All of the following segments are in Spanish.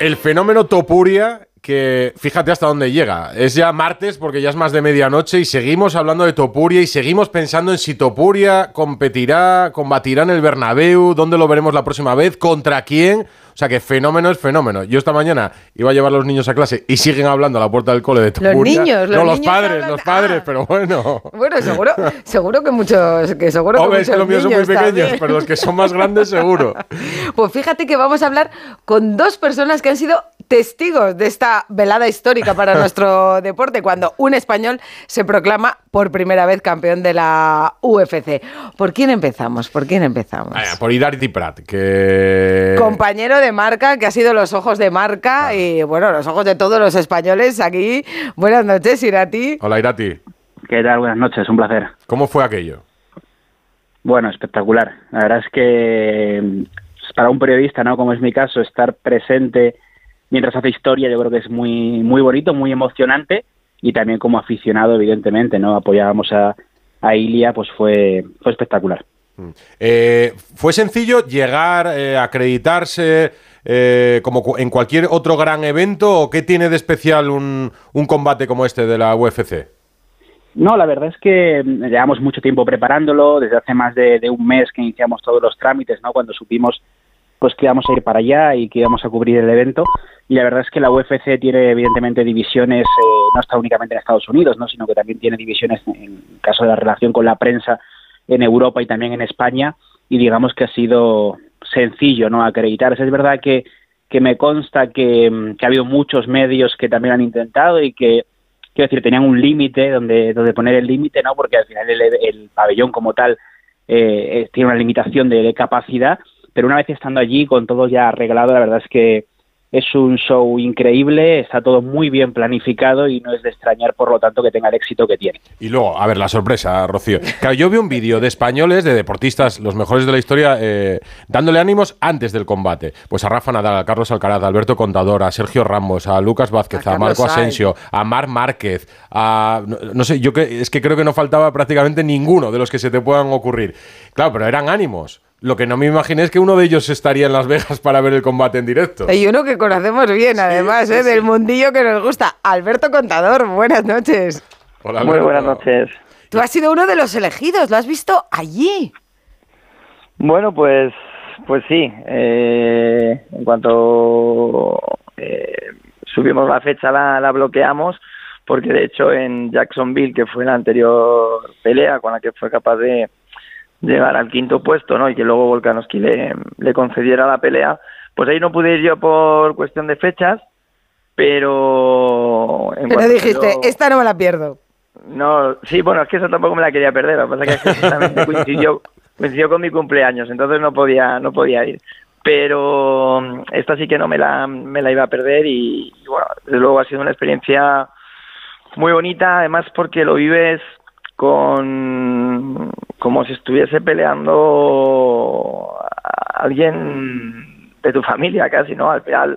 El fenómeno Topuria que fíjate hasta dónde llega. Es ya martes porque ya es más de medianoche y seguimos hablando de Topuria y seguimos pensando en si Topuria competirá, combatirá en el Bernabéu, dónde lo veremos la próxima vez, contra quién. O sea que fenómeno es fenómeno. Yo esta mañana iba a llevar a los niños a clase y siguen hablando a la puerta del cole de. Los niños, los No, los niños padres, hablan- los padres, Ah. pero bueno. Bueno, seguro, seguro que muchos, que seguro que Hombre, es que muchos los míos son muy niños pequeños, también. pero los que son más grandes seguro. Pues fíjate que vamos a hablar con dos personas que han sido testigos de esta velada histórica para nuestro deporte cuando un español se proclama por primera vez campeón de la UFC. ¿Por quién empezamos? ¿Por quién empezamos? Vaya, por Idarity Prat, que... Compañero de marca, que ha sido los ojos de marca y bueno, los ojos de todos los españoles aquí. Buenas noches, Irati. Hola Irati, ¿Qué tal? Buenas noches, un placer. ¿cómo fue aquello? Bueno, espectacular. La verdad es que mm, para un periodista, ¿no? Como es mi caso, estar presente mientras hace historia, yo creo que es muy, muy bonito, muy emocionante y también como aficionado, evidentemente, ¿no? Apoyábamos a, a Ilia, pues fue, fue espectacular. Eh, ¿Fue sencillo llegar, eh, acreditarse eh, como en cualquier otro gran evento o qué tiene de especial un, combate como este de la UFC? No, la verdad es que mm, llevamos mucho tiempo preparándolo, desde hace más de, un mes que iniciamos todos los trámites, ¿no? Cuando supimos pues que íbamos a ir para allá y que íbamos a cubrir el evento. Y la verdad es que la UFC tiene evidentemente divisiones, eh, no está únicamente en Estados Unidos, ¿no? sino que también tiene divisiones en caso de la relación con la prensa en Europa y también en España. Y digamos que ha sido sencillo no acreditarse. Es verdad que, que me consta que, ha habido muchos medios que también han intentado y que quiero decir, tenían un límite donde, donde poner el límite, ¿no? Porque al final el, el pabellón como tal eh, eh, tiene una limitación de capacidad, pero una vez estando allí con todo ya arreglado, la verdad es que es un show increíble, está todo muy bien planificado y no es de extrañar, por lo tanto, que tenga el éxito que tiene. Y luego, a ver, la sorpresa, Rocío. Claro, yo vi un vídeo de españoles, de deportistas, los mejores de la historia, eh, dándole ánimos antes del combate. Pues a Rafa Nadal, a Carlos Alcaraz, a Alberto Contador, a Sergio Ramos, a Lucas Vázquez, A Marco Sainz. Asensio, a Mar Márquez, a... No, no sé, yo que, es que creo que no faltaba prácticamente ninguno de los que se te puedan ocurrir. Claro, pero eran ánimos. Lo que no me imaginé es que uno de ellos estaría en Las Vegas para ver el combate en directo. Y uno que conocemos bien, además, ¿eh? del mundillo que nos gusta. Alberto Contador, buenas noches. Hola, Muy buenas noches. Tú has sido uno de los elegidos, lo has visto allí. Bueno, pues, pues sí. eh, en cuanto eh, subimos la fecha, la, la bloqueamos, porque de hecho en Jacksonville, que fue la anterior pelea con la que fue capaz de llegar al quinto puesto, ¿no? Y que luego Volkanovski le, le concediera la pelea, pues ahí no pude ir yo por cuestión de fechas, pero... en Pero dijiste, yo- esta no me la pierdo. No, sí, bueno, es que eso tampoco me la quería perder. Lo que pasa es que justamente coincidió, coincidió con mi cumpleaños, entonces no podía, no podía ir. Pero mm, esta sí que no me la, me la iba a perder y, y bueno, desde luego ha sido una experiencia muy bonita, además porque lo vives con como si estuviese peleando a alguien de tu familia casi, ¿no? Al final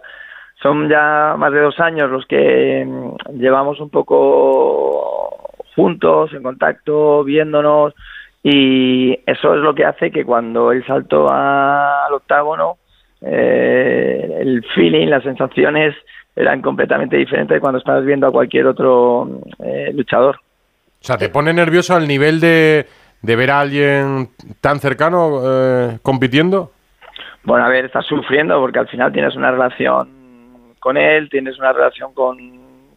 son ya más de dos años los que mm, llevamos un poco juntos, en contacto, viéndonos, y eso es lo que hace que cuando él saltó al octágono, eh, el feeling, las sensaciones eran completamente diferentes de cuando estabas viendo a cualquier otro eh, luchador. O sea, ¿te pone nervioso al nivel de, de ver a alguien tan cercano eh, compitiendo? Bueno, a ver, estás sufriendo porque al final tienes una relación con él, tienes una relación con,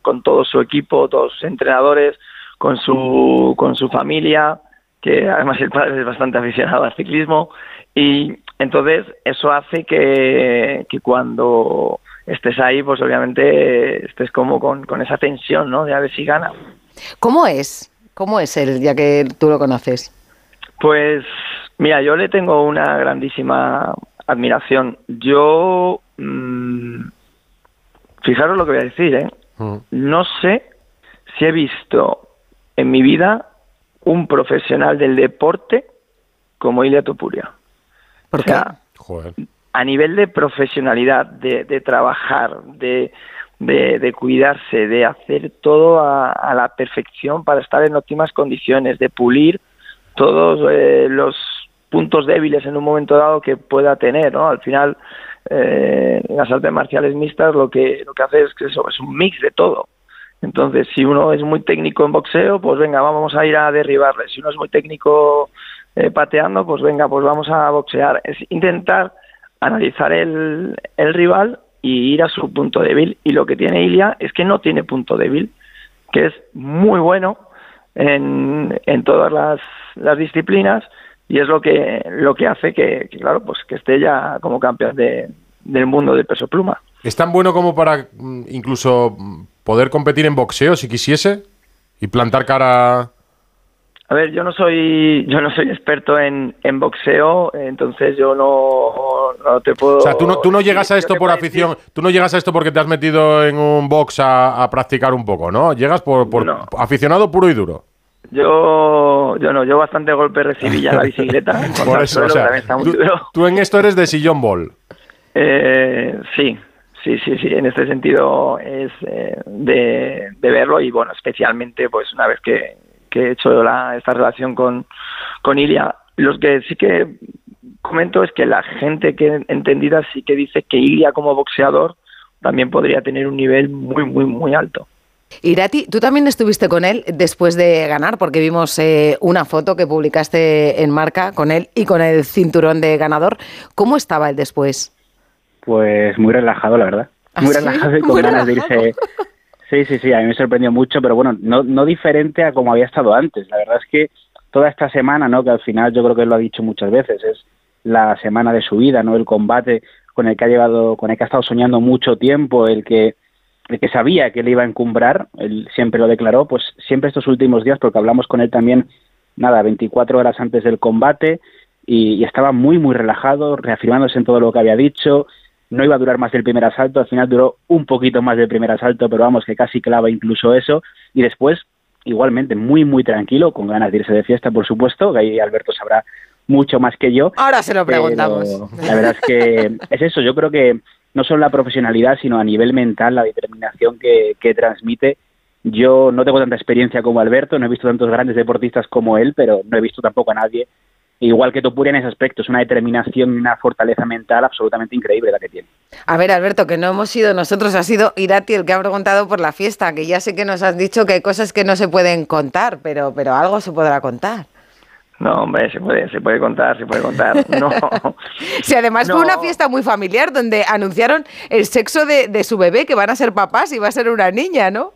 con todo su equipo, todos sus entrenadores, con su, con su familia, que además el padre es bastante aficionado al ciclismo, y entonces eso hace que, que cuando estés ahí, pues obviamente estés como con, con esa tensión, ¿no? De a ver si gana. ¿Cómo es? ¿Cómo es él, ya que tú lo conoces? Pues mira, yo le tengo una grandísima admiración. Yo, mm, fijaros lo que voy a decir, ¿eh? Mm. No sé si he visto en mi vida un profesional del deporte como Ilia Topuria. ¿Por O sea, Joder. a nivel de profesionalidad, de, de trabajar, de, de, cuidarse, de hacer todo a, a la perfección para estar en óptimas condiciones, de pulir todos eh, los puntos débiles en un momento dado que pueda tener, ¿no? Al final eh, las artes marciales mixtas lo que, lo que hace es que eso es un mix de todo. Entonces, si uno es muy técnico en boxeo, pues venga, vamos a ir a derribarle. Si uno es muy técnico eh, pateando, pues venga, pues vamos a boxear. Es intentar analizar el, el rival y ir a su punto débil. Y lo que tiene Ilia es que no tiene punto débil, que es muy bueno en, en todas las, disciplinas y es lo que lo que hace que, claro pues que esté ya como campeón de, del mundo del peso pluma es tan bueno como para mm, incluso mm, poder competir en boxeo si quisiese y plantar cara a ver, yo no soy yo no soy experto en, en boxeo, entonces yo no, no, te puedo. O sea, tú no, tú no llegas a esto por afición, tú no llegas a esto porque te has metido en un box a, a practicar un poco, ¿no? Llegas por, por aficionado puro y duro. Yo, yo no, yo bastante golpe recibí ya la bicicleta. Por eso, o sea, tú, en esto eres de sillón ball. Eh, sí, sí, sí, sí. En este sentido es eh, de, verlo y bueno, especialmente pues una vez que, he hecho la, esta relación con, con Ilia, los que sí que comento es que la gente que entendida sí que dice que Ilia como boxeador también podría tener un nivel muy, muy, muy alto. Irati, tú también estuviste con él después de ganar, porque vimos eh, una foto que publicaste en marca con él y con el cinturón de ganador. ¿Cómo estaba él después? Pues muy relajado, la verdad. ¿Ah, muy relajado y con ganas de irse. Sí, sí, sí, a mí me sorprendió mucho, pero bueno, no, no diferente a como había estado antes. La verdad es que toda esta semana, ¿no? Que al final yo creo que lo ha dicho muchas veces, es la semana de su vida, ¿no? El combate con el que ha llevado, con el que ha estado soñando mucho tiempo, el que de que sabía que le iba a encumbrar, él siempre lo declaró, pues siempre estos últimos días, porque hablamos con él también, nada, 24 horas antes del combate, y, estaba muy, muy relajado, reafirmándose en todo lo que había dicho, no iba a durar más del primer asalto, al final duró un poquito más del primer asalto, pero vamos, que casi clava incluso eso, y después, igualmente, muy, muy tranquilo, con ganas de irse de fiesta, por supuesto, que ahí Alberto sabrá mucho más que yo. Ahora se lo preguntamos. La verdad es que es eso, yo creo que no solo la profesionalidad, sino a nivel mental, la determinación que, transmite. Yo no tengo tanta experiencia como Alberto, no he visto tantos grandes deportistas como él, pero no he visto tampoco a nadie igual que Topuria en ese aspecto. Es una determinación y una fortaleza mental absolutamente increíble la que tiene. A ver, Alberto, que no hemos sido nosotros, ha sido Irati el que ha preguntado por la fiesta, que ya sé que nos has dicho que hay cosas que no se pueden contar, pero, pero algo se podrá contar. No, hombre, se puede, se puede contar, se puede contar. No. si además fue una fiesta muy familiar donde anunciaron el sexo de, su bebé, que van a ser papás y va a ser una niña, ¿no?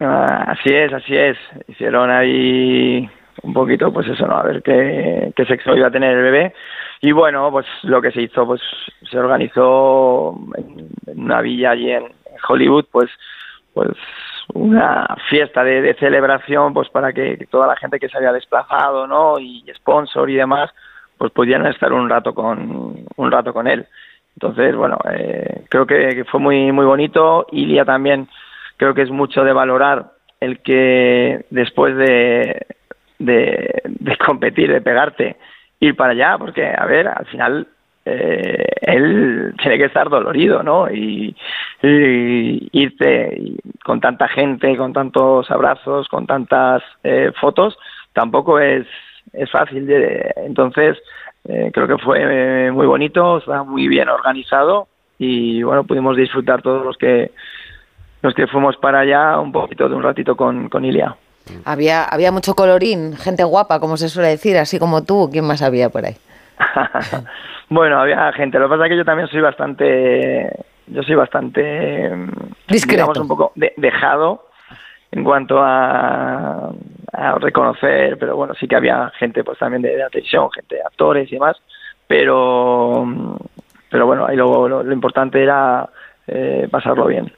Ah, así es, así es. Hicieron ahí un poquito, pues eso, ¿no? A ver qué, sexo iba a tener el bebé. Y bueno, pues lo que se hizo, pues se organizó en una villa allí en Hollywood, pues, pues una fiesta de, celebración pues para que toda la gente que se había desplazado no y sponsor y demás pues pudieran estar un rato con un rato con él entonces bueno eh, creo que, fue muy muy bonito Ilia también creo que es mucho de valorar el que después de, de, competir de pegarte ir para allá porque a ver al final eh, él tiene que estar dolorido, ¿no? Y, irte con tanta gente, con tantos abrazos, con tantas eh, fotos, tampoco es, es fácil. De, entonces, eh, creo que fue muy bonito, está muy bien organizado y bueno, pudimos disfrutar todos los que los que fuimos para allá un poquito de un ratito con, con Ilia. Había, había mucho colorín, gente guapa, como se suele decir, así como tú. ¿Quién más había por ahí? bueno, había gente. Lo que pasa es que yo también soy bastante, yo soy bastante, discreto, digamos un poco dejado en cuanto a, reconocer, pero bueno, sí que había gente, pues también de, atención, gente de actores y demás, pero, pero bueno, ahí lo, lo, importante era eh, pasarlo bien.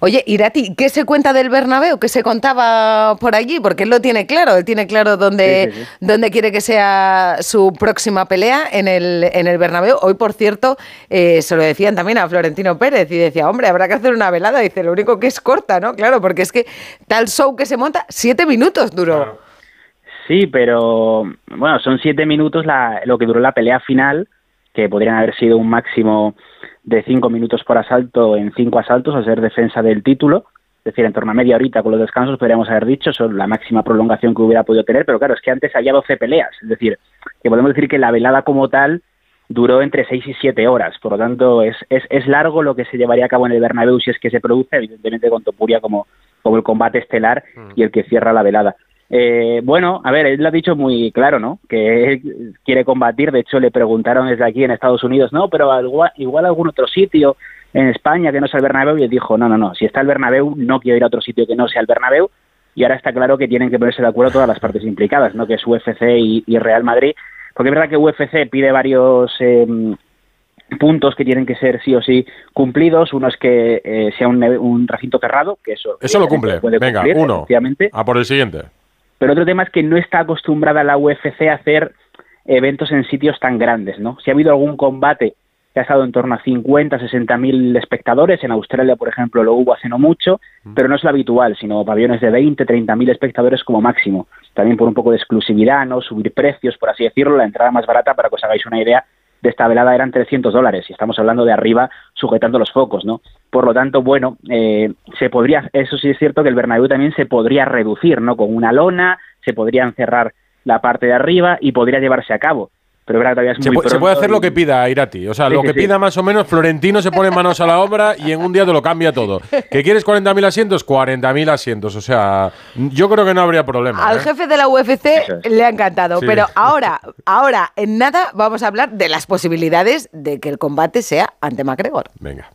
Oye, Irati, ¿qué se cuenta del Bernabéu? ¿Qué se contaba por allí? Porque él lo tiene claro, él tiene claro dónde, dónde quiere que sea su próxima pelea en el, en el Bernabéu. Hoy, por cierto, eh, se lo decían también a Florentino Pérez y decía, hombre, habrá que hacer una velada. Dice, lo único que es corta, ¿no? Claro, porque es que tal show que se monta, siete minutos duró. Sí, pero bueno, son siete minutos la, lo que duró la pelea final, que podrían haber sido un máximo de cinco minutos por asalto en cinco asaltos, a ser defensa del título, es decir, en torno a media horita con los descansos, podríamos haber dicho, son la máxima prolongación que hubiera podido tener, pero claro, es que antes había 12 peleas, es decir, que podemos decir que la velada como tal duró entre 6 y 7 horas. Por lo tanto, es, es, es, largo lo que se llevaría a cabo en el Bernabéu si es que se produce, evidentemente con Topuria como, como el combate estelar mm. y el que cierra la velada. Eh, bueno, a ver, él lo ha dicho muy claro, ¿no? Que él quiere combatir. De hecho, le preguntaron desde aquí en Estados Unidos, no, pero igual, igual algún otro sitio en España que no sea el Bernabéu. Y él dijo, no, no, no, si está el Bernabéu, no quiero ir a otro sitio que no sea el Bernabéu. Y ahora está claro que tienen que ponerse de acuerdo todas las partes implicadas, ¿no? Que es UFC y, Real Madrid. Porque es verdad que UFC pide varios em, puntos que tienen que ser sí o sí cumplidos. Uno es que eh, sea un, recinto cerrado, que eso... Eso lo cumple. Venga, uno. A por el siguiente. Pero otro tema es que no está acostumbrada la UFC a hacer eventos en sitios tan grandes, ¿no? Si ha habido algún combate que ha estado en torno a 50, 60 mil espectadores, en Australia, por ejemplo, lo hubo hace no mucho, mm. pero no es lo habitual, sino pabellones de 20, 30 mil espectadores como máximo. También por un poco de exclusividad, ¿no? Subir precios, por así decirlo, la entrada más barata, para que os hagáis una idea, de esta velada eran 300 dólares y estamos hablando de arriba sujetando los focos, ¿no? Por lo tanto, bueno, eh, se podría, eso sí es cierto que el Bernabéu también se podría reducir, ¿no? Con una lona, se podría encerrar la parte de arriba y podría llevarse a cabo pero todavía es muy se, se, puede hacer lo que pida Irati. O sea, lo que pida más o menos, Florentino se pone manos a la obra y en un día te lo cambia todo. ¿Que quieres 40.000 asientos? 40.000 asientos. O sea, yo creo que no habría problema. Al ¿eh? jefe de la UFC le ha encantado. Pero ahora, ahora, en nada, vamos a hablar de las posibilidades de que el combate sea ante McGregor. Venga.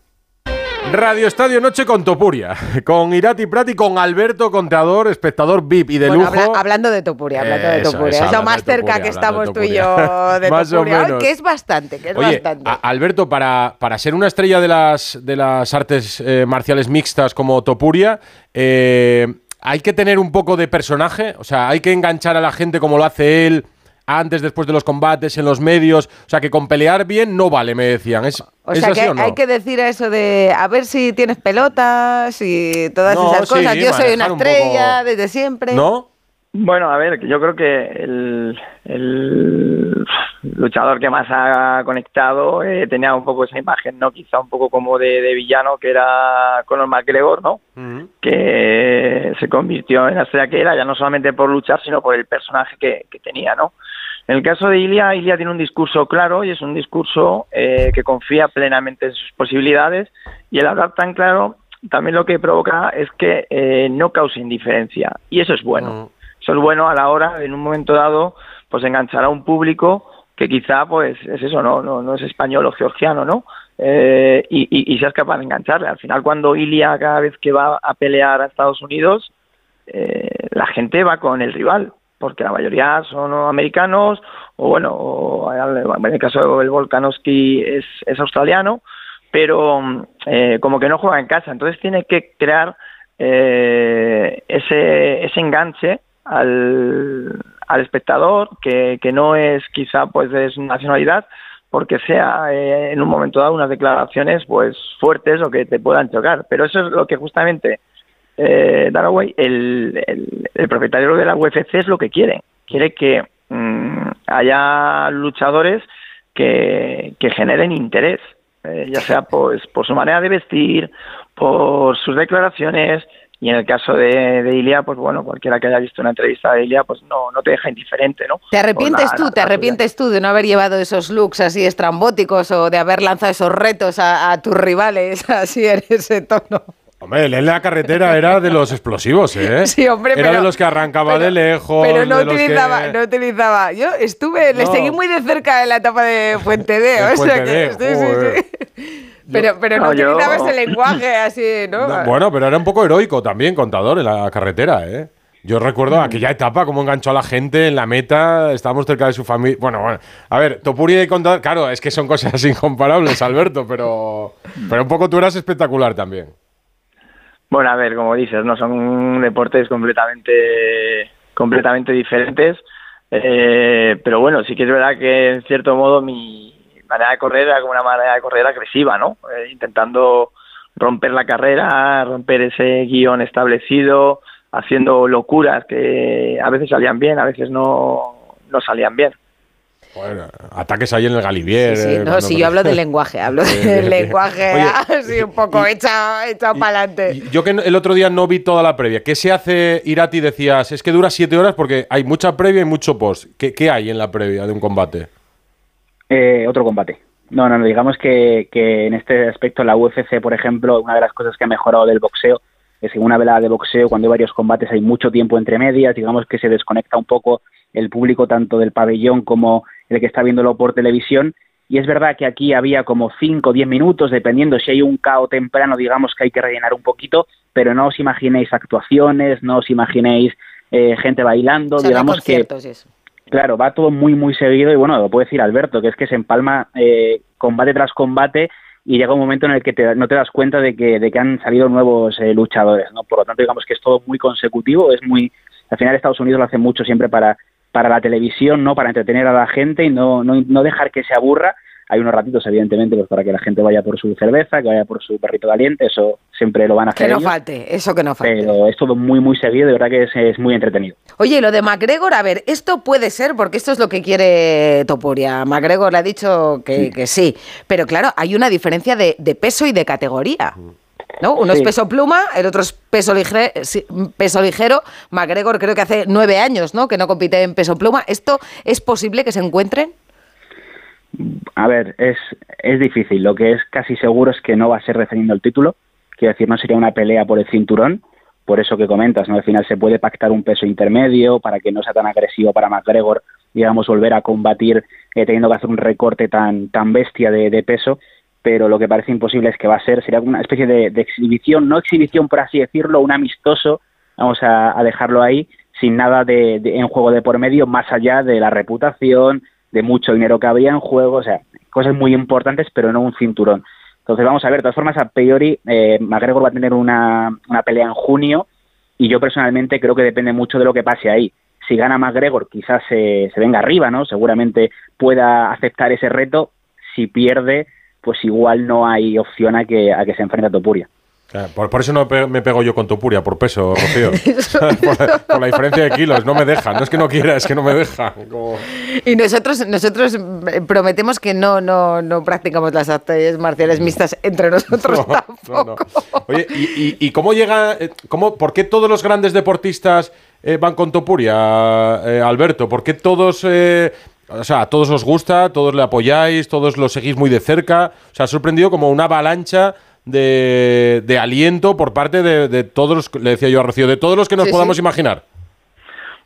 Radio Estadio Noche con Topuria, con Irati Prati, con Alberto Contador, espectador VIP y de lujo. hablando de Topuria, hablando de Topuria. es lo más cerca que estamos tú y yo de más Topuria, que es bastante, que es bastante. Alberto, para, para ser una estrella de las, de las artes eh, marciales mixtas como Topuria, eh, hay que tener un poco de personaje, o sea, hay que enganchar a la gente como lo hace él antes, después de los combates, en los medios. O sea, que con pelear bien no vale, me decían. ¿Es, o sea, que hay que decir eso de a ver si tienes pelotas y todas esas cosas. Yo soy una estrella desde siempre. ¿No? Bueno, a ver, yo creo que el, luchador que más ha conectado eh, tenía un poco esa imagen, ¿no? Quizá un poco como de, villano, que era Conor McGregor, ¿no? Que se convirtió en la estrella que era, ya no solamente por luchar, sino por el personaje que, que tenía, ¿no? En el caso de Ilia, Ilia tiene un discurso claro y es un discurso eh, que confía plenamente en sus posibilidades y el hablar tan claro también lo que provoca es que eh, no cause indiferencia y eso es bueno. Mm. Eso es bueno a la hora, en un momento dado, pues enganchar a un público que quizá pues es eso, no, no, no es español o georgiano, ¿no? Eh, y, y, y seas capaz de engancharle. Al final, cuando Ilia cada vez que va a pelear a Estados Unidos, la gente va con el rival porque la mayoría son americanos, o bueno, en el caso del Volkanovski es, es australiano, pero eh, como que no juega en casa, entonces tiene que crear eh, ese, ese enganche al, al espectador, que, que no es quizá pues de su nacionalidad, porque sea eh, en un momento dado unas declaraciones pues fuertes o que te puedan chocar, pero eso es lo que justamente eh, el, el, propietario de la UFC es lo que quiere. Quiere que mm, haya luchadores que, generen interés, eh, ya sea pues, por su manera de vestir, por sus declaraciones, y en el caso de, de, Ilia, pues bueno, cualquiera que haya visto una entrevista de Ilia, pues no, no te deja indiferente, ¿no? ¿Te arrepientes tú, te arrepientes tú de no haber llevado esos looks así estrambóticos o de haber lanzado esos retos a, a tus rivales así en ese tono? Hombre, él en la carretera era de los explosivos, ¿eh? Sí, hombre, Era de los que arrancaba de lejos. Pero no utilizaba, no utilizaba. Yo estuve, le seguí muy de cerca en la etapa de Fuente D, o sea que. Sí, sí, sí. Pero, pero no, utilizaba ese lenguaje así, ¿no? Bueno, pero era un poco heroico también, contador, en la carretera, ¿eh? Yo recuerdo mm. aquella etapa, cómo enganchó a la gente en la meta, estábamos cerca de su familia. Bueno, bueno, a ver, Topuria y Contador, claro, es que son cosas incomparables, Alberto, pero, pero un poco tú eras espectacular también. Bueno, a ver, como dices, no son deportes completamente, completamente diferentes, eh, pero bueno, sí que es verdad que en cierto modo mi manera de correr era como una manera de correr agresiva, ¿no? Eh, intentando romper la carrera, romper ese guion establecido, haciendo locuras que a veces salían bien, a veces no, no salían bien. Bueno, ataques ahí en el Galivier. Sí, eh, no, si yo hablo de lenguaje, hablo del lenguaje así un poco echado, para adelante. Yo que el otro día no vi toda la previa. ¿Qué se hace, Irati? Decías, es que dura siete horas porque hay mucha previa y mucho post. ¿Qué, hay en la previa de un combate? Eh, otro combate. No, no, digamos que, que en este aspecto la UFC, por ejemplo, una de las cosas que ha mejorado del boxeo es que en una velada de boxeo, cuando hay varios combates, hay mucho tiempo entre medias, digamos que se desconecta un poco el público tanto del pabellón como el que está viéndolo por televisión. Y es verdad que aquí había como 5 o 10 minutos, dependiendo si hay un caos temprano, digamos que hay que rellenar un poquito, pero no os imaginéis actuaciones, no os imaginéis eh, gente bailando, digamos que... Claro, va todo muy, muy seguido y bueno, lo puede decir Alberto, que es que se empalma eh, combate tras combate y llega un momento en el que no te das cuenta de que, de que han salido nuevos eh, luchadores, ¿no? Por lo tanto, digamos que es todo muy consecutivo, es muy... Al final Estados Unidos lo hace mucho siempre para, para la televisión, ¿no? Para entretener a la gente y no, no, no dejar que se aburra hay unos ratitos, evidentemente, pues para que la gente vaya por su cerveza, que vaya por su perrito caliente, eso siempre lo van a hacer. Que no falte, eso que no falte. Pero es todo muy, muy seguido, de verdad que es, muy entretenido. Oye, lo de McGregor, a ver, esto puede ser, porque esto es lo que quiere Topuria. McGregor le ha dicho que sí, pero claro, hay una diferencia de, peso y de categoría. ¿No? Uno es peso pluma, el otro es peso ligero, peso ligero. McGregor creo que hace nueve años, ¿no? Que no compite en peso pluma. ¿Esto es posible que se encuentren? A ver, es, es difícil. Lo que es casi seguro es que no va a ser referiendo el título. Quiero decir, no sería una pelea por el cinturón, por eso que comentas, ¿no? Al final se puede pactar un peso intermedio para que no sea tan agresivo para McGregor, digamos, volver a combatir eh, teniendo que hacer un recorte tan, tan bestia de, peso, pero lo que parece imposible es que va a ser, sería una especie de, exhibición, no exhibición por así decirlo, un amistoso, vamos a, dejarlo ahí, sin nada de, en juego de por medio, más allá de la reputación, de mucho dinero que había en juego, o sea, cosas muy importantes, pero no un cinturón. Entonces vamos a ver, de todas formas, a priori, eh, McGregor va a tener una, una pelea en junio y yo personalmente creo que depende mucho de lo que pase ahí. Si gana McGregor, quizás se, se venga arriba, ¿no? Seguramente pueda aceptar ese reto. Si pierde, pues igual no hay opción a que, a que se enfrente a Topuria. Por, eso no me pego yo con Topuria, por peso, Rocío. por, la, diferencia de kilos, no me dejan. No es que no quiera, es que no me dejan. Y nosotros, nosotros prometemos que no, no, no practicamos las artes marciales mixtas entre nosotros tampoco. Oye, ¿y, cómo llega, eh, cómo, por qué todos los grandes deportistas eh, van con Topuria, eh, Alberto? ¿Por qué todos... o sea, a todos os gusta, todos le apoyáis, todos lo seguís muy de cerca. O sea, ha sorprendido como una avalancha de, aliento por parte de, todos los, le decía yo a Rocío, de todos los que nos podamos imaginar.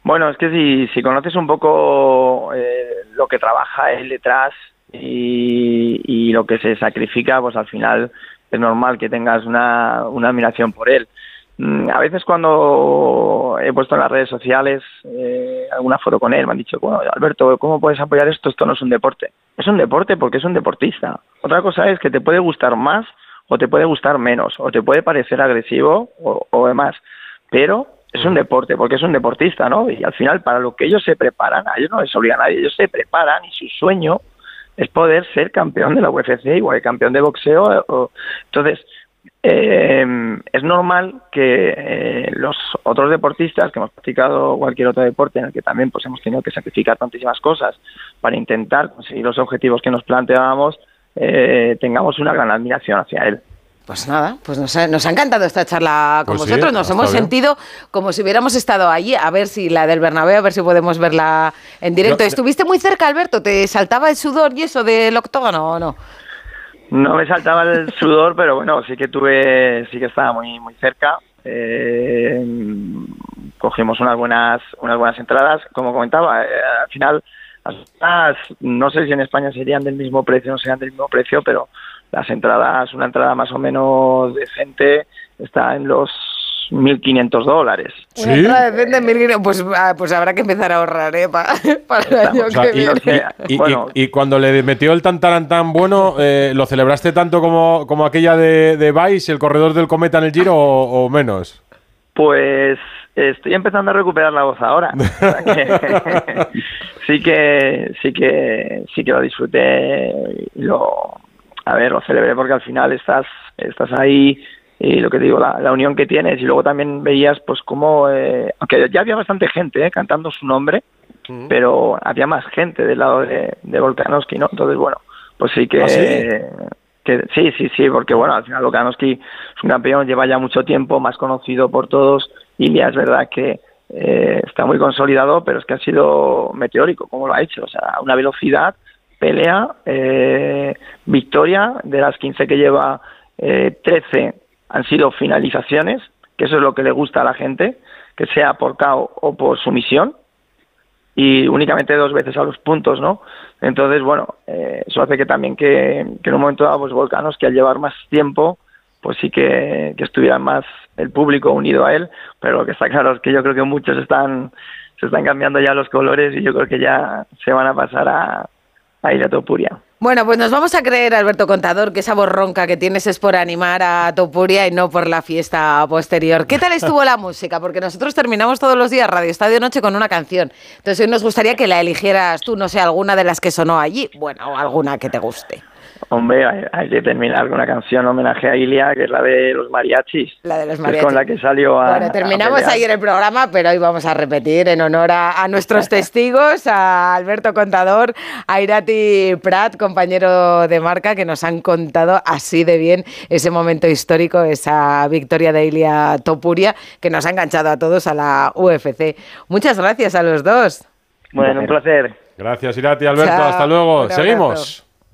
Bueno, es que si, si conoces un poco eh, lo que trabaja él detrás y, lo que se sacrifica, pues al final es normal que tengas una, una admiración por él. Mm, a veces cuando he puesto en las redes sociales eh, alguna foto con él, me han dicho, bueno, Alberto, ¿cómo puedes apoyar esto? Esto no es un deporte. Es un deporte porque es un deportista. Otra cosa es que te puede gustar más o te puede gustar menos, o te puede parecer agresivo o, demás, pero es un deporte, porque es un deportista, ¿no? Y al final, para lo que ellos se preparan, a ellos no les obliga a nadie, ellos se preparan y su sueño es poder ser campeón de la UFC, igual que campeón de boxeo. entonces, eh, es normal que eh, los otros deportistas que hemos practicado cualquier otro deporte en el que también pues hemos tenido que sacrificar tantísimas cosas para intentar conseguir los objetivos que nos planteábamos, eh, tengamos una gran admiración hacia él. Pues nada, pues nos ha, nos ha encantado esta charla con pues vosotros. nos hemos sentido como si hubiéramos estado allí, a ver si la del Bernabéu, a ver si podemos verla en directo. ¿Estuviste muy cerca, Alberto? ¿Te saltaba el sudor y eso del octógono o no? No me saltaba el sudor, pero bueno, sí que tuve, sí que estaba muy muy cerca. Eh, cogimos unas buenas unas buenas entradas, como comentaba, eh, al final las no sé si en España serían del mismo precio o no serían del mismo precio, pero las entradas, una entrada más o menos decente, está en los 1.500 dólares. ¿Sí? Una entrada decente, 1.500, pues, ah, pues habrá que empezar a ahorrar, ¿eh? Para, el año que viene. Y, cuando le metió el tan tan bueno, eh, ¿lo celebraste tanto como, como aquella de, de Vice, el corredor del cometa en el Giro, o menos? Pues estoy empezando a recuperar la voz ahora. sí que sí que sí que lo disfruté y lo a ver, lo celebré porque al final estás estás ahí y lo que digo, la, unión que tienes y luego también veías pues como eh, aunque ya había bastante gente eh, cantando su nombre, pero había más gente del lado de, de Volkanovski, ¿no? Entonces, bueno, pues sí que ¿Ah, que sí, sí, sí, porque bueno, al final Volkanovski es un campeón, lleva ya mucho tiempo, más conocido por todos, y ya es verdad que eh, está muy consolidado, pero es que ha sido meteórico como lo ha hecho, o sea, a una velocidad pelea, eh, victoria, de las 15 que lleva, eh, 13 han sido finalizaciones, que eso es lo que le gusta a la gente, que sea por KO o por sumisión, y únicamente dos veces a los puntos, ¿no? Entonces, bueno, eh, eso hace que también que, en un momento dado, pues Volcanos, que al llevar más tiempo, pues sí que, que estuviera más el público unido a él, pero lo que está claro es que yo creo que muchos están se están cambiando ya los colores y yo creo que ya se van a pasar a, a ir a Topuria. Bueno, pues nos vamos a creer, Alberto Contador, que esa borronca que tienes es por animar a Topuria y no por la fiesta posterior. ¿Qué tal estuvo la música? Porque nosotros terminamos todos los días Radio Estadio Noche con una canción. Entonces hoy nos gustaría que la eligieras tú, no sé, alguna de las que sonó allí. Bueno, o alguna que te guste. Hombre, hay, que terminar con una canción homenaje a Ilia, que es la de los mariachis. La de los mariachis. con la que salió a. Bueno, terminamos en el programa, pero hoy vamos a repetir en honor a, nuestros testigos, a Alberto Contador, a Irati Prat, compañero de marca, que nos han contado así de bien ese momento histórico, esa victoria de Ilia Topuria, que nos ha enganchado a todos a la UFC. Muchas gracias a los dos. Bueno, un placer. Gracias, Irati, Alberto. Hasta luego. Seguimos.